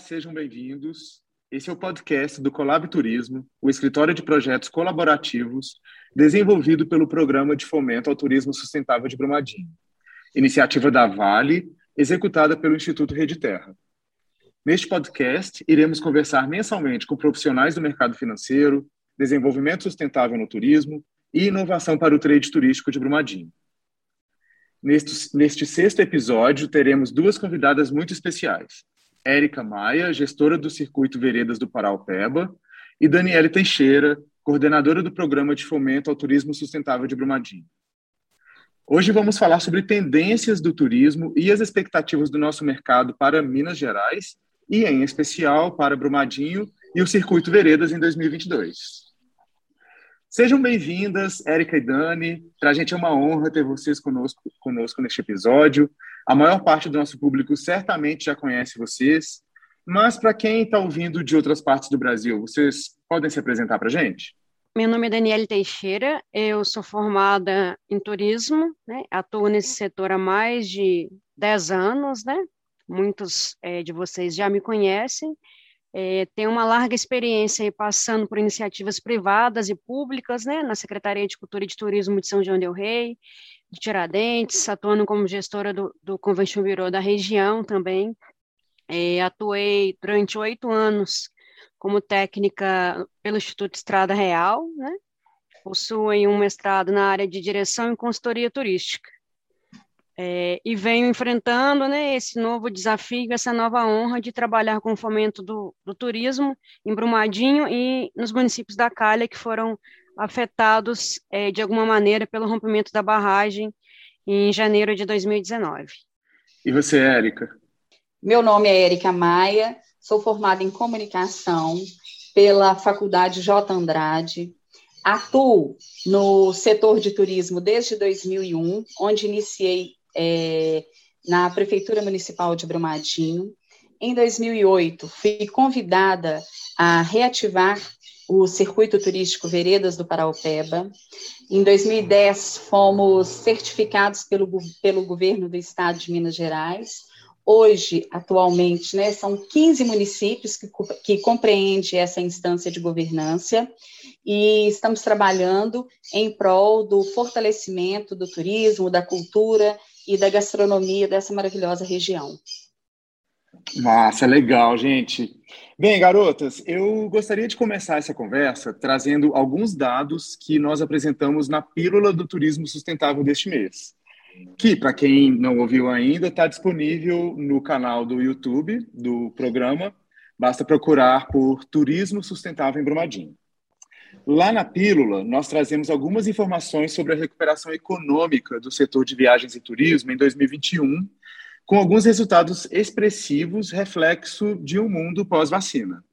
sejam bem-vindos. Esse é o podcast do Colab Turismo, o escritório de projetos colaborativos desenvolvido pelo Programa de Fomento ao Turismo Sustentável de Brumadinho, iniciativa da Vale, executada pelo Instituto Rede Terra. Neste podcast, iremos conversar mensalmente com profissionais do mercado financeiro, desenvolvimento sustentável no turismo e inovação para o trade turístico de Brumadinho. Neste, neste sexto episódio, teremos duas convidadas muito especiais. Érica Maia, gestora do Circuito Veredas do Paraupeba, e Daniele Teixeira, coordenadora do Programa de Fomento ao Turismo Sustentável de Brumadinho. Hoje vamos falar sobre tendências do turismo e as expectativas do nosso mercado para Minas Gerais e, em especial, para Brumadinho e o Circuito Veredas em 2022. Sejam bem-vindas, Érica e Dani. Para a gente é uma honra ter vocês conosco, conosco neste episódio. A maior parte do nosso público certamente já conhece vocês, mas para quem está ouvindo de outras partes do Brasil, vocês podem se apresentar para a gente? Meu nome é Daniele Teixeira, eu sou formada em turismo, né? atuo nesse setor há mais de 10 anos, né? muitos é, de vocês já me conhecem, é, tenho uma larga experiência passando por iniciativas privadas e públicas, né, na Secretaria de Cultura e de Turismo de São João del Rei, de Tiradentes, atuando como gestora do, do Convention Bureau da região também. É, atuei durante oito anos como técnica pelo Instituto Estrada Real, né? Possuem um mestrado na área de direção e consultoria turística. É, e venho enfrentando né, esse novo desafio, essa nova honra de trabalhar com o fomento do, do turismo em Brumadinho e nos municípios da Calha que foram afetados é, de alguma maneira pelo rompimento da barragem em janeiro de 2019. E você, Érica? Meu nome é Érica Maia, sou formada em comunicação pela Faculdade J. Andrade. Atuo no setor de turismo desde 2001, onde iniciei é, na Prefeitura Municipal de Brumadinho. Em 2008, fui convidada a reativar o Circuito Turístico Veredas do Paraupeba. Em 2010, fomos certificados pelo, pelo governo do estado de Minas Gerais. Hoje, atualmente, né, são 15 municípios que, que compreende essa instância de governança e estamos trabalhando em prol do fortalecimento do turismo, da cultura e da gastronomia dessa maravilhosa região. Massa, legal, gente. Bem, garotas, eu gostaria de começar essa conversa trazendo alguns dados que nós apresentamos na Pílula do Turismo Sustentável deste mês, que, para quem não ouviu ainda, está disponível no canal do YouTube do programa. Basta procurar por Turismo Sustentável em Brumadinho. Lá na Pílula, nós trazemos algumas informações sobre a recuperação econômica do setor de viagens e turismo em 2021 com alguns resultados expressivos, reflexo de um mundo pós-vacina.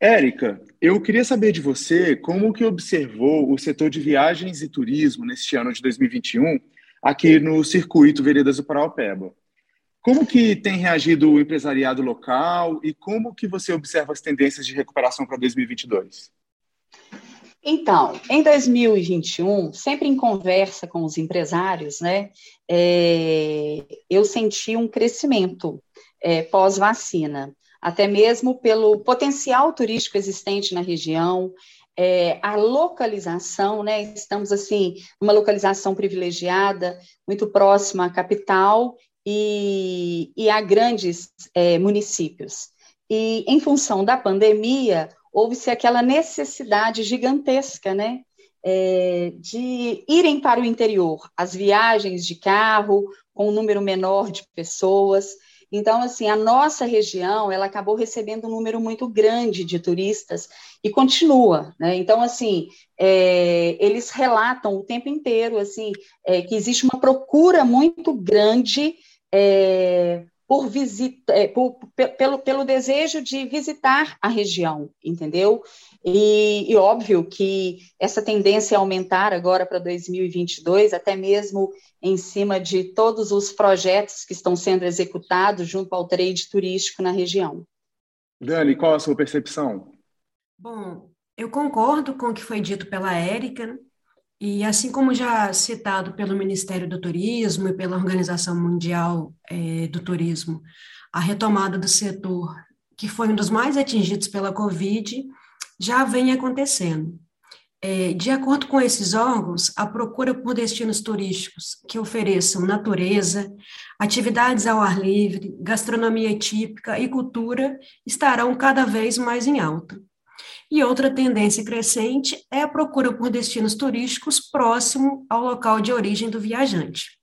Érica, eu queria saber de você como que observou o setor de viagens e turismo neste ano de 2021 aqui no circuito Veredas do Paraupeba. Como que tem reagido o empresariado local e como que você observa as tendências de recuperação para 2022? Então, em 2021, sempre em conversa com os empresários, né, é, eu senti um crescimento é, pós-vacina, até mesmo pelo potencial turístico existente na região, é, a localização, né, estamos assim, uma localização privilegiada, muito próxima à capital e, e a grandes é, municípios. E em função da pandemia, houve-se aquela necessidade gigantesca, né, é, de irem para o interior, as viagens de carro com um número menor de pessoas. Então, assim, a nossa região, ela acabou recebendo um número muito grande de turistas e continua, né? Então, assim, é, eles relatam o tempo inteiro, assim, é, que existe uma procura muito grande é, por visita, é, por, pelo, pelo desejo de visitar a região, entendeu? E, e óbvio que essa tendência é aumentar agora para 2022, até mesmo em cima de todos os projetos que estão sendo executados junto ao trade turístico na região. Dani, qual a sua percepção? Bom, eu concordo com o que foi dito pela Érica, e assim como já citado pelo Ministério do Turismo e pela Organização Mundial é, do Turismo, a retomada do setor que foi um dos mais atingidos pela Covid, já vem acontecendo. É, de acordo com esses órgãos, a procura por destinos turísticos que ofereçam natureza, atividades ao ar livre, gastronomia típica e cultura estarão cada vez mais em alta. E outra tendência crescente é a procura por destinos turísticos próximo ao local de origem do viajante.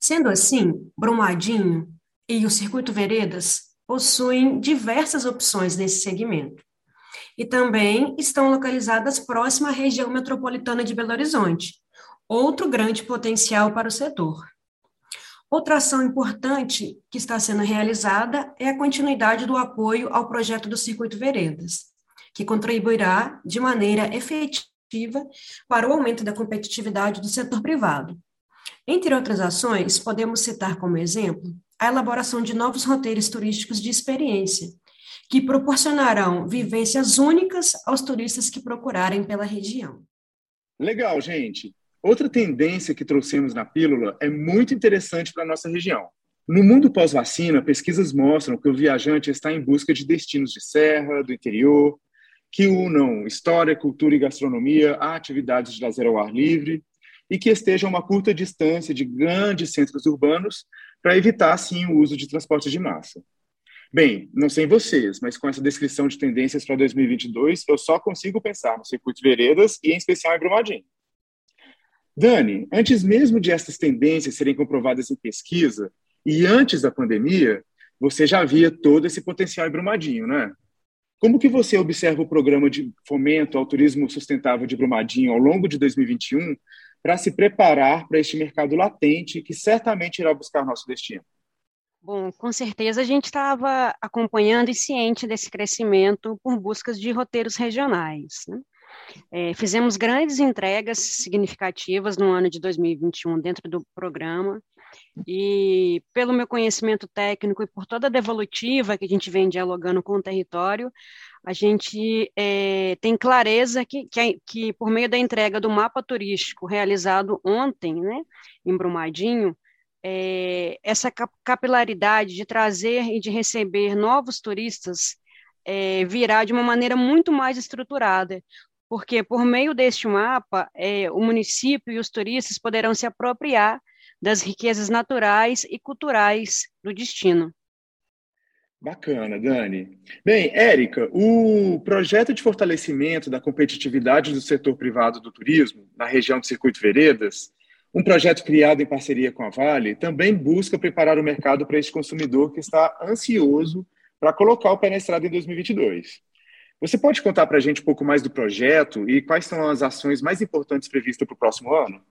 Sendo assim, Brumadinho e o Circuito Veredas possuem diversas opções nesse segmento e também estão localizadas próxima à região metropolitana de Belo Horizonte, outro grande potencial para o setor. Outra ação importante que está sendo realizada é a continuidade do apoio ao projeto do Circuito Veredas, que contribuirá de maneira efetiva para o aumento da competitividade do setor privado. Entre outras ações, podemos citar como exemplo a elaboração de novos roteiros turísticos de experiência, que proporcionarão vivências únicas aos turistas que procurarem pela região. Legal, gente. Outra tendência que trouxemos na pílula é muito interessante para a nossa região. No mundo pós-vacina, pesquisas mostram que o viajante está em busca de destinos de serra, do interior, que unam história, cultura e gastronomia a atividades de lazer ao ar livre e que estejam a uma curta distância de grandes centros urbanos para evitar, assim, o uso de transporte de massa. Bem, não sei vocês, mas com essa descrição de tendências para 2022, eu só consigo pensar no circuito veredas e, em especial, em Brumadinho. Dani, antes mesmo de essas tendências serem comprovadas em pesquisa e antes da pandemia, você já via todo esse potencial em Brumadinho, né? Como que você observa o programa de fomento ao turismo sustentável de Brumadinho ao longo de 2021 para se preparar para este mercado latente que certamente irá buscar nosso destino? Bom, com certeza a gente estava acompanhando e ciente desse crescimento por buscas de roteiros regionais. Né? É, fizemos grandes entregas significativas no ano de 2021 dentro do programa, e pelo meu conhecimento técnico e por toda a devolutiva que a gente vem dialogando com o território, a gente é, tem clareza que, que, que, por meio da entrega do mapa turístico realizado ontem, né, em Brumadinho, é, essa capilaridade de trazer e de receber novos turistas é, virá de uma maneira muito mais estruturada, porque por meio deste mapa, é, o município e os turistas poderão se apropriar das riquezas naturais e culturais do destino. Bacana, Dani. Bem, Érica, o projeto de fortalecimento da competitividade do setor privado do turismo na região do Circuito Veredas um projeto criado em parceria com a Vale também busca preparar o mercado para esse consumidor que está ansioso para colocar o pé na estrada em 2022. Você pode contar para a gente um pouco mais do projeto e quais são as ações mais importantes previstas para o próximo ano?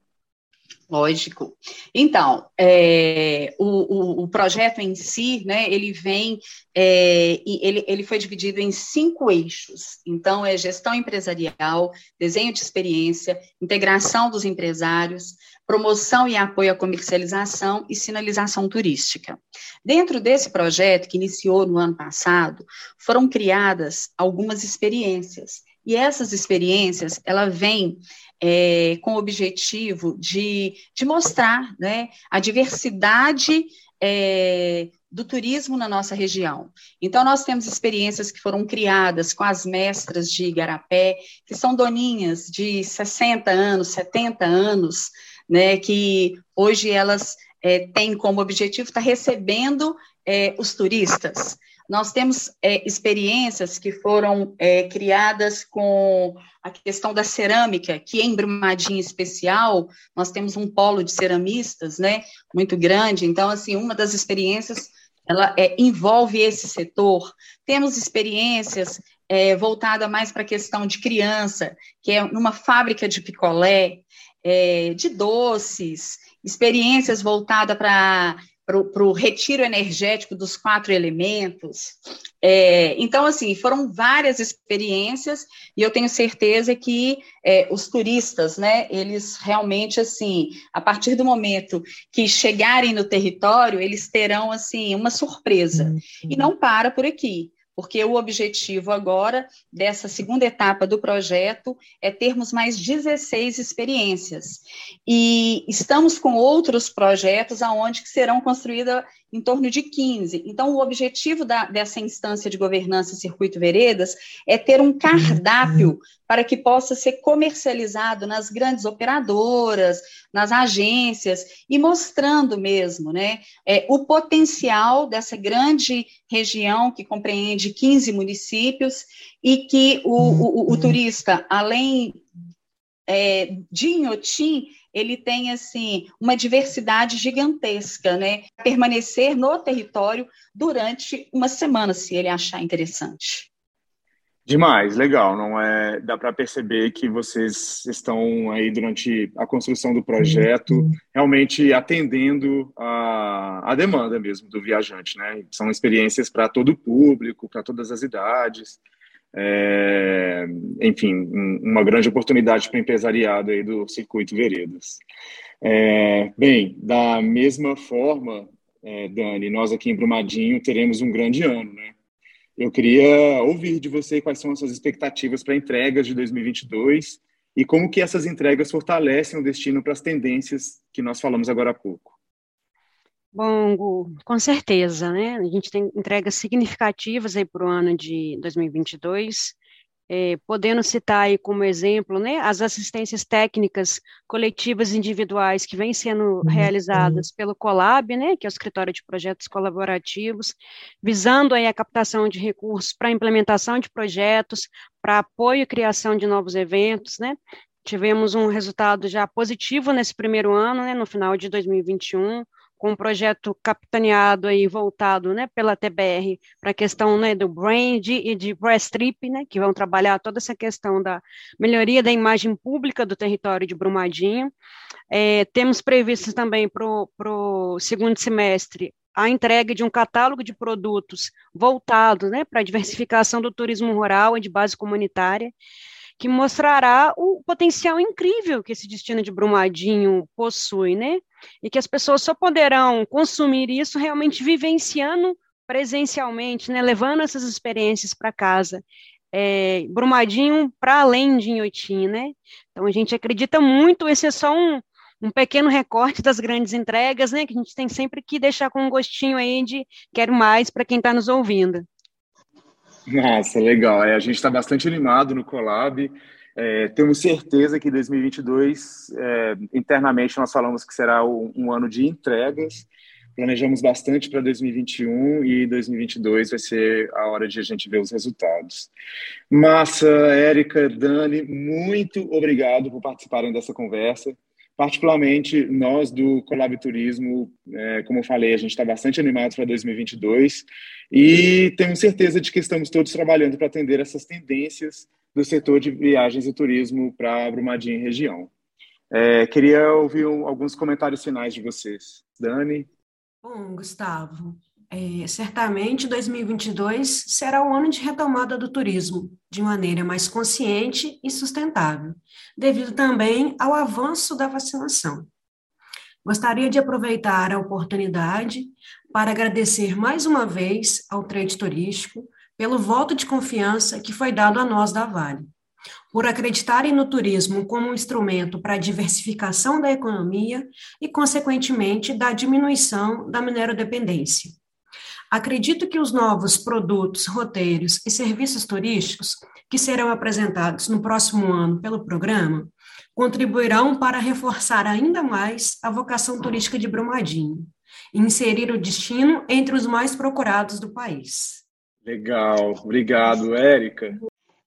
Lógico. Então, é, o, o, o, projeto em si, né, ele vem, é, ele, ele foi dividido em cinco eixos. Então, é gestão empresarial, desenho de experiência, integração dos empresários, promoção e apoio à comercialização e sinalização turística. Dentro desse projeto, que iniciou no ano passado, foram criadas algumas experiências. E essas experiências, ela vem é, com o objetivo de, de mostrar né, a diversidade é, do turismo na nossa região. Então, nós temos experiências que foram criadas com as mestras de Igarapé, que são doninhas de 60 anos, 70 anos, né, que hoje elas é, têm como objetivo estar recebendo é, os turistas. Nós temos é, experiências que foram é, criadas com a questão da cerâmica, que em Brumadinho especial, nós temos um polo de ceramistas, né, muito grande, então, assim, uma das experiências, ela é, envolve esse setor. Temos experiências é, voltada mais para a questão de criança, que é numa fábrica de picolé, é, de doces, experiências voltadas para para o retiro energético dos quatro elementos. É, então, assim, foram várias experiências e eu tenho certeza que é, os turistas, né, eles realmente, assim, a partir do momento que chegarem no território, eles terão, assim, uma surpresa. Uhum. E não para por aqui porque o objetivo agora dessa segunda etapa do projeto é termos mais 16 experiências. E estamos com outros projetos aonde que serão construídas em torno de 15. Então, o objetivo da, dessa instância de governança Circuito Veredas é ter um cardápio para que possa ser comercializado nas grandes operadoras, nas agências, e mostrando mesmo né, é, o potencial dessa grande região que compreende 15 municípios e que o, o, o, o turista, além é, de Inhotim, ele tem assim uma diversidade gigantesca, né? Permanecer no território durante uma semana, se ele achar interessante. Demais, legal. Não é, dá para perceber que vocês estão aí durante a construção do projeto, uhum. realmente atendendo a, a demanda mesmo do viajante, né? São experiências para todo o público, para todas as idades. É, enfim, uma grande oportunidade para o empresariado aí do circuito Veredas. É, bem, da mesma forma, é, Dani, nós aqui em Brumadinho teremos um grande ano, né? Eu queria ouvir de você quais são as suas expectativas para entregas de 2022 e como que essas entregas fortalecem o destino para as tendências que nós falamos agora há pouco. Bom, com certeza, né? A gente tem entregas significativas aí para o ano de 2022, é, podendo citar aí como exemplo, né, as assistências técnicas coletivas individuais que vêm sendo uhum. realizadas pelo Colab, né, que é o Escritório de Projetos Colaborativos, visando aí a captação de recursos para implementação de projetos, para apoio e criação de novos eventos, né, tivemos um resultado já positivo nesse primeiro ano, né, no final de 2021, com um projeto capitaneado e voltado né, pela TBR para a questão né, do brand e de breast strip, né, que vão trabalhar toda essa questão da melhoria da imagem pública do território de Brumadinho. É, temos previsto também para o segundo semestre a entrega de um catálogo de produtos voltado né, para a diversificação do turismo rural e de base comunitária, que mostrará o potencial incrível que esse destino de Brumadinho possui, né? E que as pessoas só poderão consumir isso realmente vivenciando presencialmente, né? Levando essas experiências para casa. É, Brumadinho para além de Inhotim, né? Então a gente acredita muito, esse é só um, um pequeno recorte das grandes entregas, né? Que a gente tem sempre que deixar com um gostinho aí de quero mais para quem está nos ouvindo. Nossa, legal. É, a gente está bastante animado no Colab. É, temos certeza que 2022, é, internamente, nós falamos que será um, um ano de entregas. Planejamos bastante para 2021 e 2022 vai ser a hora de a gente ver os resultados. Massa, Érica, Dani, muito obrigado por participarem dessa conversa. Particularmente, nós do Colab Turismo, é, como eu falei, a gente está bastante animado para 2022 e temos certeza de que estamos todos trabalhando para atender essas tendências do setor de viagens e turismo para Brumadinho e região. É, queria ouvir um, alguns comentários finais de vocês. Dani? Bom, Gustavo, é, certamente 2022 será o ano de retomada do turismo, de maneira mais consciente e sustentável, devido também ao avanço da vacinação. Gostaria de aproveitar a oportunidade para agradecer mais uma vez ao trade turístico pelo voto de confiança que foi dado a nós da Vale, por acreditarem no turismo como um instrumento para a diversificação da economia e, consequentemente, da diminuição da minerodependência. Acredito que os novos produtos, roteiros e serviços turísticos que serão apresentados no próximo ano pelo programa contribuirão para reforçar ainda mais a vocação turística de Brumadinho e inserir o destino entre os mais procurados do país. Legal, obrigado, Érica.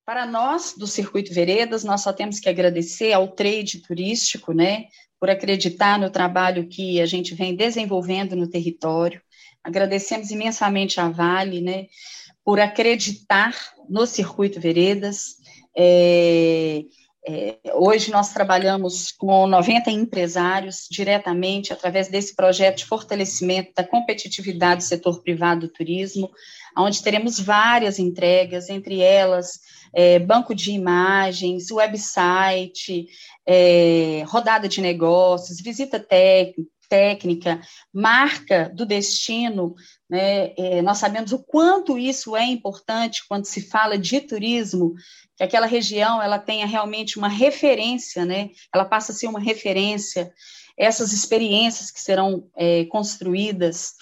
Para nós do Circuito Veredas, nós só temos que agradecer ao trade turístico, né, por acreditar no trabalho que a gente vem desenvolvendo no território, Agradecemos imensamente a Vale, né, por acreditar no Circuito Veredas. É, é, hoje nós trabalhamos com 90 empresários diretamente através desse projeto de fortalecimento da competitividade do setor privado do turismo, onde teremos várias entregas, entre elas é, banco de imagens, website, é, rodada de negócios, visita técnica, técnica, marca do destino, né? É, nós sabemos o quanto isso é importante quando se fala de turismo, que aquela região ela tenha realmente uma referência, né? Ela passa a ser uma referência. Essas experiências que serão é, construídas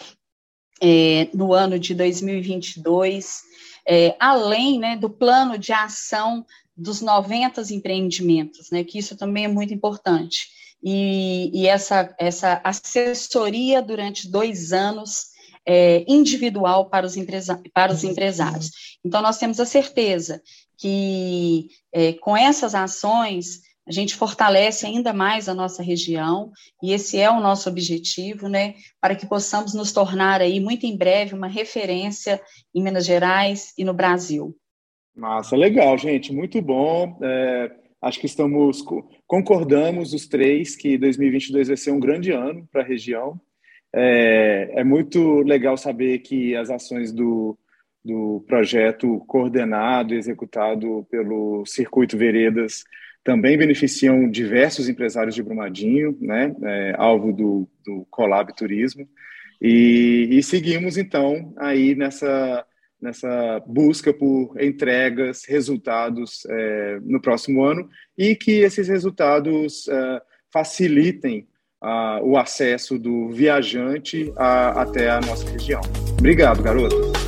é, no ano de 2022, é, além né, do plano de ação dos 90 empreendimentos, né, que isso também é muito importante. E, e essa, essa assessoria durante dois anos é, individual para os, para os empresários. Então, nós temos a certeza que é, com essas ações a gente fortalece ainda mais a nossa região, e esse é o nosso objetivo, né, para que possamos nos tornar aí, muito em breve, uma referência em Minas Gerais e no Brasil. Massa, legal, gente, muito bom. É, acho que estamos, concordamos os três que 2022 vai ser um grande ano para a região. É, é muito legal saber que as ações do, do projeto coordenado e executado pelo Circuito Veredas também beneficiam diversos empresários de Brumadinho, né, é, alvo do, do Colab Turismo, e, e, seguimos então aí nessa, nessa busca por entregas, resultados é, no próximo ano e que esses resultados é, facilitem o acesso do viajante a, até a nossa região. Obrigado, garoto.